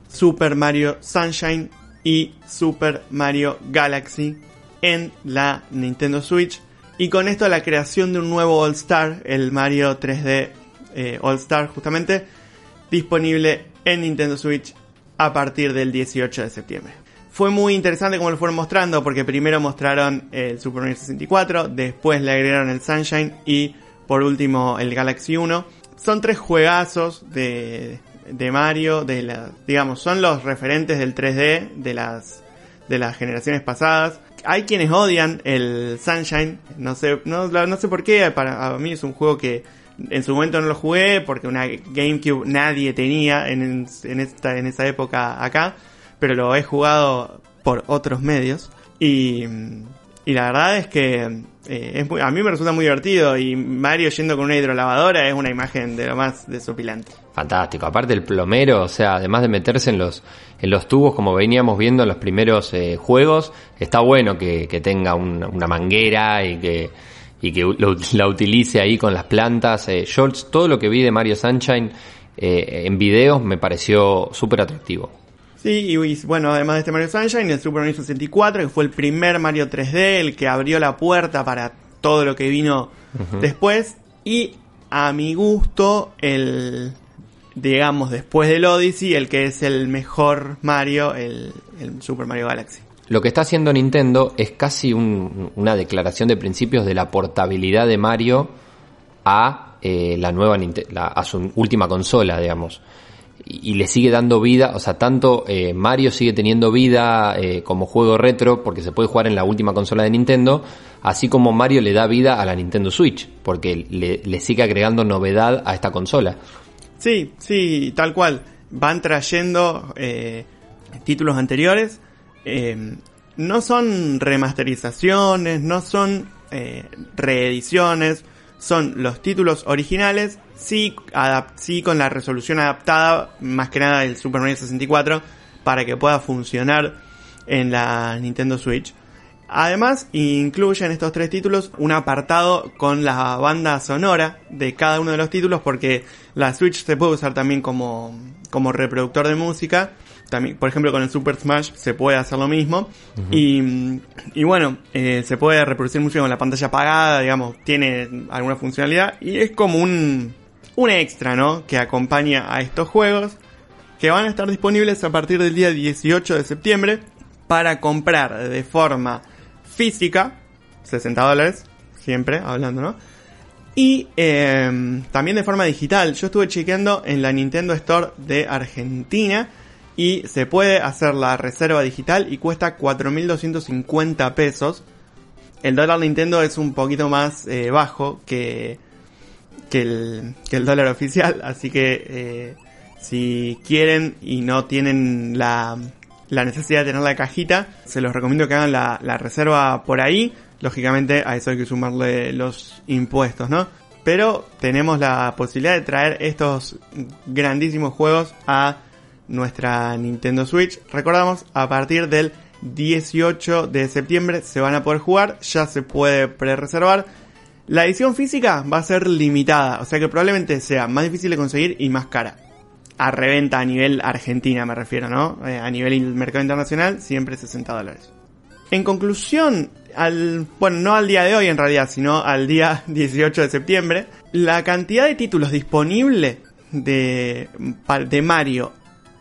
Super Mario Sunshine y Super Mario Galaxy en la Nintendo Switch. Y con esto la creación de un nuevo All Star, el Mario 3D eh, All Star justamente, disponible en Nintendo Switch a partir del 18 de septiembre. Fue muy interesante como lo fueron mostrando porque primero mostraron el Super Mario 64, después le agregaron el Sunshine y por último el Galaxy 1. Son tres juegazos de, de Mario, de digamos, son los referentes del 3D de las, de las generaciones pasadas. Hay quienes odian el Sunshine, no sé, no, sé por qué, para mí es un juego que en su momento no lo jugué porque una GameCube nadie tenía en, en, esta, en esa época acá, pero lo he jugado por otros medios y, Y la verdad es que eh, es muy- a mí me resulta muy divertido y Mario yendo con una hidrolavadora es una imagen de lo más desopilante. Fantástico. Aparte el plomero, o sea, además de meterse en los, en los tubos como veníamos viendo en los primeros eh, juegos, está bueno que, tenga un- una manguera y que, y que la utilice ahí con las plantas. Eh, todo lo que vi de Mario Sunshine eh, en videos me pareció súper atractivo. Sí, y, bueno, además de este Mario Sunshine, el Super Mario 64, que fue el primer Mario 3D, el que abrió la puerta para todo lo que vino después. Y a mi gusto, el, digamos, después del Odyssey, el que es el mejor Mario, el, el Super Mario Galaxy. Lo que está haciendo Nintendo es casi un- una declaración de principios de la portabilidad de Mario a eh, la nueva la- a su última consola, digamos. Y, le sigue dando vida, o sea, tanto eh, Mario sigue teniendo vida eh, como juego retro porque se puede jugar en la última consola de Nintendo, así como Mario le da vida a la Nintendo Switch porque le, le sigue agregando novedad a esta consola. Sí, sí, tal cual. Van trayendo eh, títulos anteriores. eh, no son remasterizaciones, no son reediciones, son los títulos originales, sí, sí con la resolución adaptada, más que nada del Super Mario 64, para que pueda funcionar en la Nintendo Switch. Además, incluyen estos tres títulos un apartado con la banda sonora de cada uno de los títulos porque la Switch se puede usar también como, como reproductor de música. También, por ejemplo, con el Super Smash se puede hacer lo mismo. y, y bueno, eh, se puede reproducir música con la pantalla apagada, digamos, tiene alguna funcionalidad. Y es como un, un extra, ¿no? Que acompaña a estos juegos que van a estar disponibles a partir del día 18 de septiembre para comprar de forma física, 60 dólares, siempre hablando, ¿no? Y eh, también de forma digital. Yo estuve chequeando en la Nintendo Store de Argentina y se puede hacer la reserva digital y cuesta 4.250 pesos. El dólar Nintendo es un poquito más eh, bajo que, que, el, que el dólar oficial, así que eh, si quieren y no tienen la, necesidad de tener la cajita, se los recomiendo que hagan la, la reserva por ahí. Lógicamente a eso hay que sumarle los impuestos, ¿no? Pero tenemos la posibilidad de traer estos grandísimos juegos a nuestra Nintendo Switch. Recordamos, a partir del 18 de septiembre se van a poder jugar, ya se puede pre-reservar. La edición física va a ser limitada, o sea que probablemente sea más difícil de conseguir y más cara. A reventa a nivel Argentina me refiero, ¿no? Eh, a nivel mercado internacional, siempre 60 dólares. En conclusión, al, bueno, no al día de hoy en realidad, sino al día 18 de septiembre, la cantidad de títulos disponible de, de Mario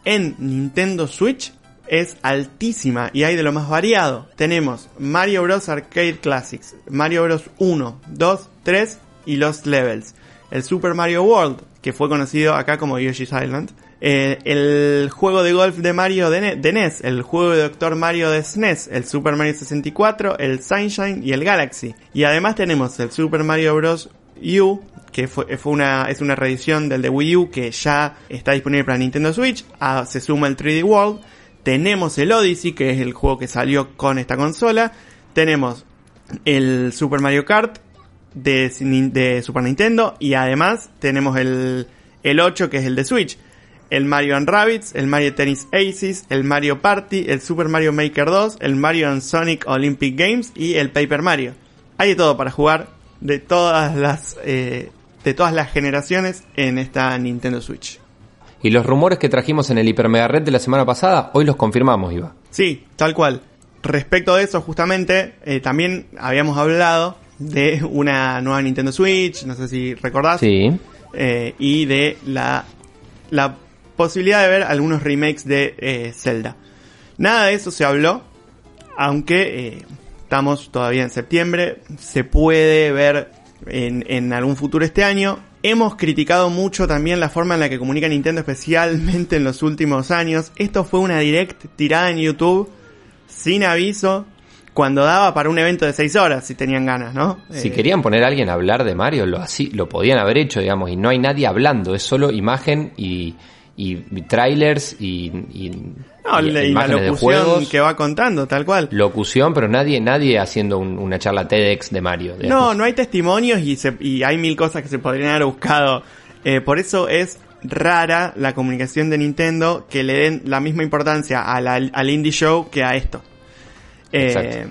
en Nintendo Switch es altísima y hay de lo más variado. Tenemos Mario Bros. Arcade Classics, Mario Bros. 1, 2, 3 y Lost Levels. El Super Mario World, que fue conocido acá como Yoshi's Island. Eh, el juego de golf de Mario de, Ne- de NES, el juego de Doctor Mario de SNES, el Super Mario 64, el Sunshine y el Galaxy. Y además tenemos el Super Mario Bros. U, que fue, fue una, es una reedición del de Wii U que ya está disponible para Nintendo Switch. Ah, se suma el 3D World. Tenemos el Odyssey, que es el juego que salió con esta consola. Tenemos el Super Mario Kart de, Super Nintendo. Y además tenemos el, el 8, que es el de Switch. El Mario and Rabbids, el Mario Tennis Aces, el Mario Party, el Super Mario Maker 2, el Mario and Sonic Olympic Games y el Paper Mario. Hay de todo para jugar de todas las eh, de todas las generaciones en esta Nintendo Switch. Y los rumores que trajimos en el Hiper Mega Red de la semana pasada, hoy los confirmamos, Iba. Sí, tal cual. Respecto de eso, justamente, eh, también habíamos hablado de una nueva Nintendo Switch, no sé si recordás, Sí. eh, y de la, la posibilidad de ver algunos remakes de eh, Zelda. Nada de eso se habló, aunque eh, estamos todavía en septiembre, se puede ver en, en algún futuro este año. Hemos criticado mucho también la forma en la que comunica Nintendo, especialmente en los últimos años. Esto fue una direct tirada en YouTube, sin aviso, cuando daba para un evento de 6 horas, si tenían ganas, ¿no? Si Eh, querían poner a alguien a hablar de Mario, lo, así, lo podían haber hecho, digamos, y no hay nadie hablando, es solo imagen y, y, trailers y, y, No, y y la locución juegos. que va contando, tal cual. Locución, pero nadie, nadie haciendo un- una charla TEDx de Mario. No, no hay testimonios y, se- y hay mil cosas que se podrían haber buscado. Eh, por eso es rara la comunicación de Nintendo que le den la misma importancia a la- al indie show que a esto. Eh,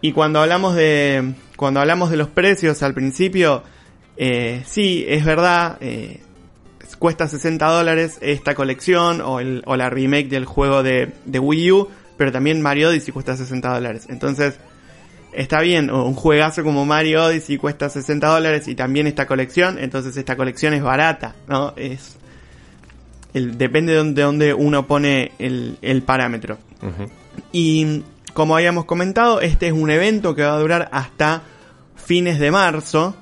y cuando hablamos de cuando hablamos de los precios al principio, eh, sí, es verdad, eh, cuesta 60 dólares esta colección o, el, o la remake del juego de, de Wii U, pero también Mario Odyssey cuesta 60 dólares. Entonces, está bien, un juegazo como Mario Odyssey cuesta 60 dólares y también esta colección, entonces esta colección es barata, ¿no? Es el, depende de dónde, de dónde uno pone el, el parámetro. Y como habíamos comentado, este es un evento que va a durar hasta fines de marzo.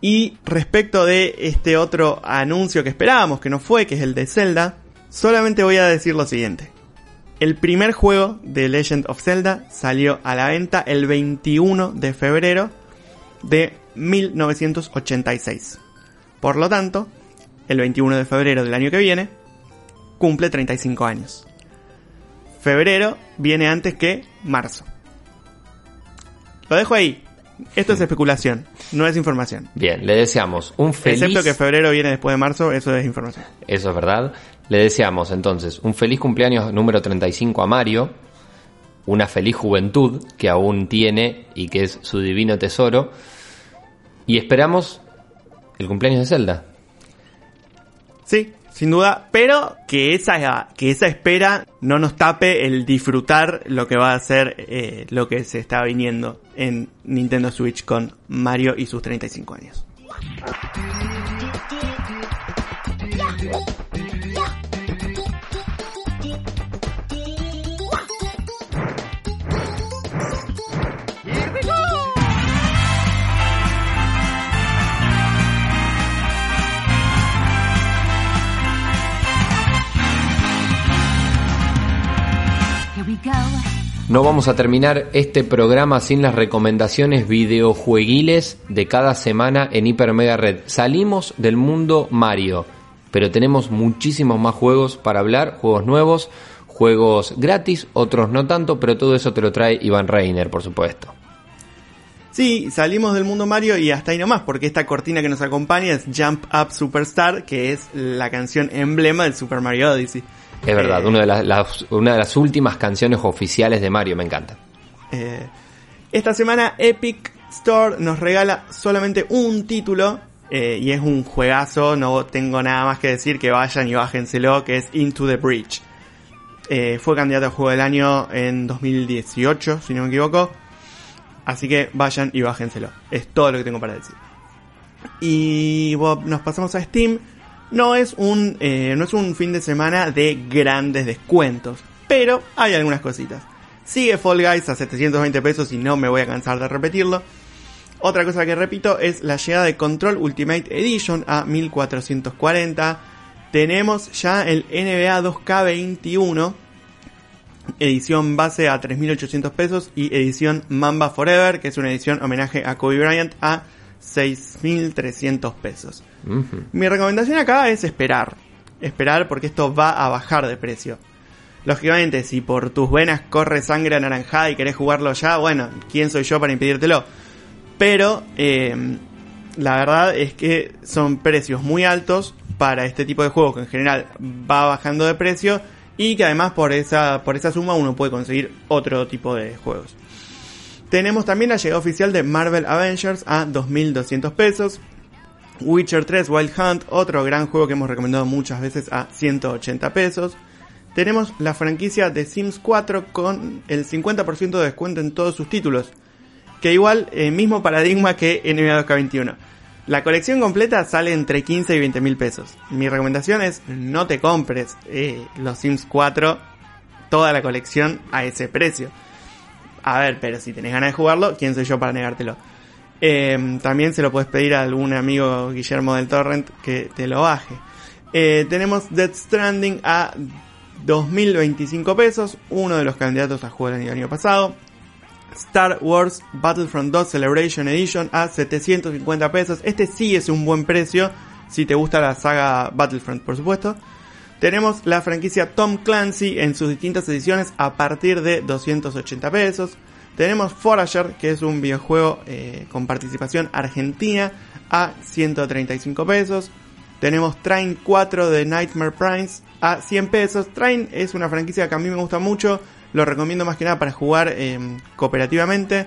Y respecto de este otro anuncio que esperábamos, que no fue, que es el de Zelda, solamente voy a decir lo siguiente. El primer juego de Legend of Zelda salió a la venta el 21 de febrero de 1986. Por lo tanto, el 21 de febrero del año que viene, cumple 35 años. Febrero viene antes que marzo. Lo dejo ahí. Esto es especulación, no es información. Bien, le deseamos un feliz... Excepto que febrero viene después de marzo, eso es información. Eso es verdad. Le deseamos entonces un feliz cumpleaños número 35 a Mario, una feliz juventud que aún tiene y que es su divino tesoro, y esperamos el cumpleaños de Zelda. Sí, sin duda, pero que esa, que esa espera no nos tape el disfrutar lo que va a ser eh, lo que se está viniendo en Nintendo Switch con Mario y sus 35 años. No vamos a terminar este programa sin las recomendaciones videojueguiles de cada semana en Hiper Mega Red. Salimos del mundo Mario, pero tenemos muchísimos más juegos para hablar, juegos nuevos, juegos gratis, otros no tanto, pero todo eso te lo trae Iván Reiner, por supuesto. Sí, salimos del mundo Mario y hasta ahí nomás, porque esta cortina que nos acompaña es Jump Up Superstar, que es la canción emblema del Super Mario Odyssey. Es verdad, Eh, una, de las, las- una de las últimas canciones oficiales de Mario, me encanta. Eh, esta semana Epic Store nos regala solamente un título eh, y es un juegazo, no tengo nada más que decir que vayan y bájenselo, que es Into the Breach. Fue candidato a juego del año en 2018, si no me equivoco. Así que vayan y bájenselo. Es todo lo que tengo para decir. Y bueno, nos pasamos a Steam. No es un eh, no es un fin de semana de grandes descuentos, pero hay algunas cositas. Sigue Fall Guys a 720 pesos y no me voy a cansar de repetirlo. Otra cosa que repito es la llegada de Control Ultimate Edition a 1440. Tenemos ya el NBA 2K21 edición base a 3.800 pesos y edición Mamba Forever, que es una edición homenaje a Kobe Bryant a 6.300 pesos. Ujú. Mi recomendación acá es esperar. Esperar porque esto va a bajar de precio. Lógicamente, si por tus venas corre sangre anaranjada y querés jugarlo ya, bueno, ¿quién soy yo para impedírtelo? Pero eh, la verdad es que son precios muy altos para este tipo de juegos que en general va bajando de precio y que además por esa, por esa suma uno puede conseguir otro tipo de juegos. Tenemos también la llegada oficial de Marvel Avengers a 2.200 pesos. Witcher 3 Wild Hunt, otro gran juego que hemos recomendado muchas veces a 180 pesos. Tenemos la franquicia de Sims 4 con el 50% de descuento en todos sus títulos. Que igual, eh, mismo paradigma que NBA 2K21. La colección completa sale entre 15 y 20 mil pesos. Mi recomendación es no te compres eh, los Sims 4, toda la colección a ese precio. A ver, pero si tenés ganas de jugarlo, ¿quién soy yo para negártelo? Eh, también se lo puedes pedir a algún amigo Guillermo del Torrent que te lo baje. Eh, tenemos Dead Stranding a 2.025 pesos, uno de los candidatos a jugar el año pasado. Star Wars Battlefront 2 Celebration Edition a 750 pesos. Este sí es un buen precio si te gusta la saga Battlefront, por supuesto. Tenemos la franquicia Tom Clancy en sus distintas ediciones a partir de 280 pesos. Tenemos Forager, que es un videojuego eh, con participación argentina, a 135 pesos. Tenemos Train 4 de Nightmare Primes a 100 pesos. Train es una franquicia que a mí me gusta mucho, lo recomiendo más que nada para jugar eh, cooperativamente.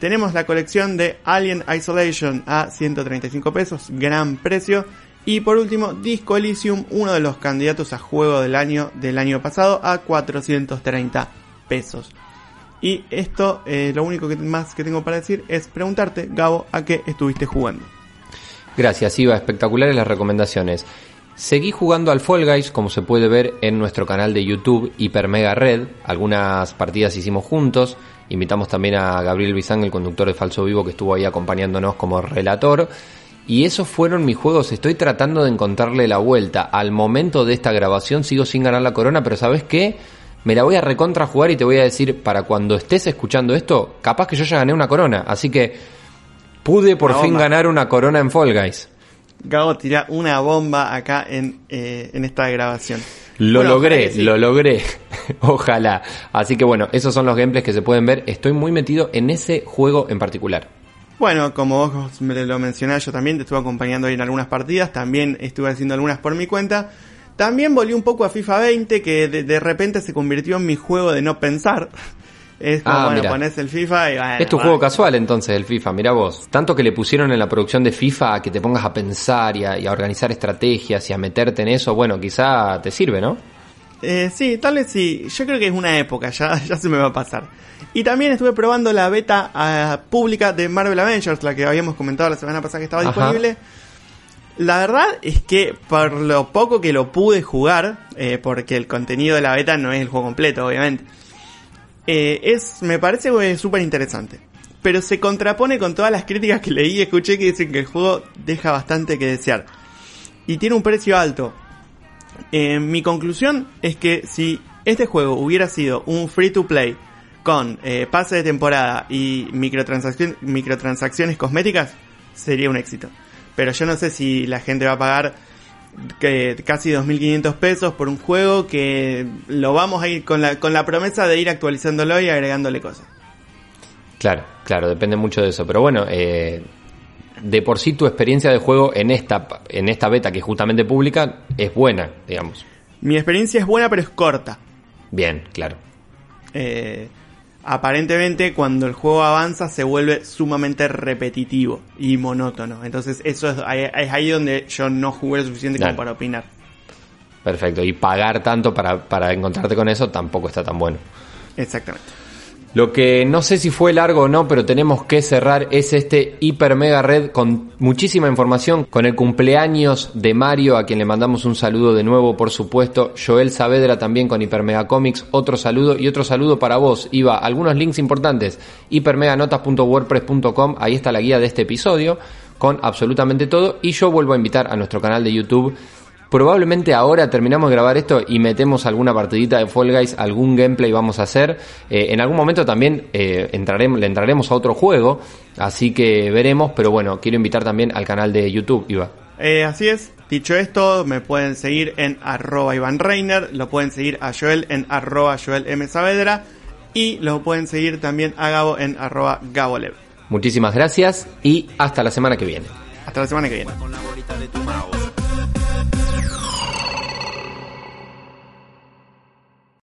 Tenemos la colección de Alien Isolation a 135 pesos, gran precio. Y por último, Disco Elysium, uno de los candidatos a juego del año del año pasado, a 430 pesos. Y esto, eh, lo único que más que tengo para decir es preguntarte, Gabo, a qué estuviste jugando. Gracias, Iba. Espectaculares las recomendaciones. Seguí jugando al Fall Guys, como se puede ver en nuestro canal de YouTube Hiper Mega Red. Algunas partidas hicimos juntos. Invitamos también a Gabriel Bizán, el conductor de Falso Vivo, que estuvo ahí acompañándonos como relator. Y esos fueron mis juegos. Estoy tratando de encontrarle la vuelta. Al momento de esta grabación sigo sin ganar la corona, pero ¿sabes qué? Me la voy a recontra jugar y te voy a decir para cuando estés escuchando esto, capaz que yo ya gané una corona. Así que pude por Una fin bomba. ganar una corona en Fall Guys. Gabo tira una bomba acá en, eh, en esta grabación. Lo Bueno, logré, sí. lo logré. Ojalá. Así que bueno, esos son los gameplays que se pueden ver. Estoy muy metido en ese juego en particular. Bueno, como vos me lo mencionás, yo también te estuve acompañando ahí en algunas partidas, también estuve haciendo algunas por mi cuenta. También volví un poco a FIFA 20, que de, de repente se convirtió en mi juego de no pensar. Es como, Ah, bueno, pones el FIFA y bueno, es tu bueno. juego casual entonces el FIFA, mira vos. Tanto que le pusieron en la producción de FIFA a que te pongas a pensar y a, y a organizar estrategias y a meterte en eso, bueno, quizá te sirve, ¿no? Eh, sí, tal vez sí. Yo creo que es una época, ya, ya se me va a pasar. Y también estuve probando la beta ah, pública de Marvel Avengers, la que habíamos comentado la semana pasada que estaba Ajá. disponible. La verdad es que por lo poco que lo pude jugar, eh, porque el contenido de la beta no es el juego completo, obviamente, eh, es, me parece súper interesante. Pero se contrapone con todas las críticas que leí y escuché que dicen que el juego deja bastante que desear. Y tiene un precio alto. Eh, mi conclusión es que si este juego hubiera sido un free to play con eh, pase de temporada y microtransacciones cosméticas, sería un éxito. Pero yo no sé si la gente va a pagar que casi 2.500 pesos por un juego que lo vamos a ir con la, con la promesa de ir actualizándolo y agregándole cosas. Claro, claro, depende mucho de eso. Pero bueno, eh, de por sí tu experiencia de juego en esta, en esta beta que es justamente pública es buena, digamos. Mi experiencia es buena pero es corta. Bien, claro. Eh, aparentemente cuando el juego avanza se vuelve sumamente repetitivo y monótono. Entonces eso es, ahí- es ahí donde yo no jugué lo suficiente como para opinar. Perfecto. Y pagar tanto para, para encontrarte con eso tampoco está tan bueno. Exactamente. Lo que no sé si fue largo o no, pero tenemos que cerrar es este hiper mega red con muchísima información, con el cumpleaños de Mario, a quien le mandamos un saludo de nuevo, por supuesto. Joel Saavedra también con Hiper Mega Comics, otro saludo y otro saludo para vos. Iba, algunos links importantes, hipermeganotas.wordpress.com, ahí está la guía de este episodio, con absolutamente todo. Y yo vuelvo a invitar a nuestro canal de YouTube Probablemente ahora terminamos de grabar esto y metemos alguna partidita de Fall Guys, algún gameplay vamos a hacer. Eh, en algún momento también eh, entraremos, le entraremos a otro juego, así que veremos, pero bueno, quiero invitar también al canal de YouTube, Iba. Eh, así es. Dicho esto, me pueden seguir en arroba Iván Reiner, lo pueden seguir a Joel en arroba Joel M. Saavedra y lo pueden seguir también a Gabo en arroba Gabolev. Muchísimas gracias y hasta la semana que viene. Hasta la semana que viene.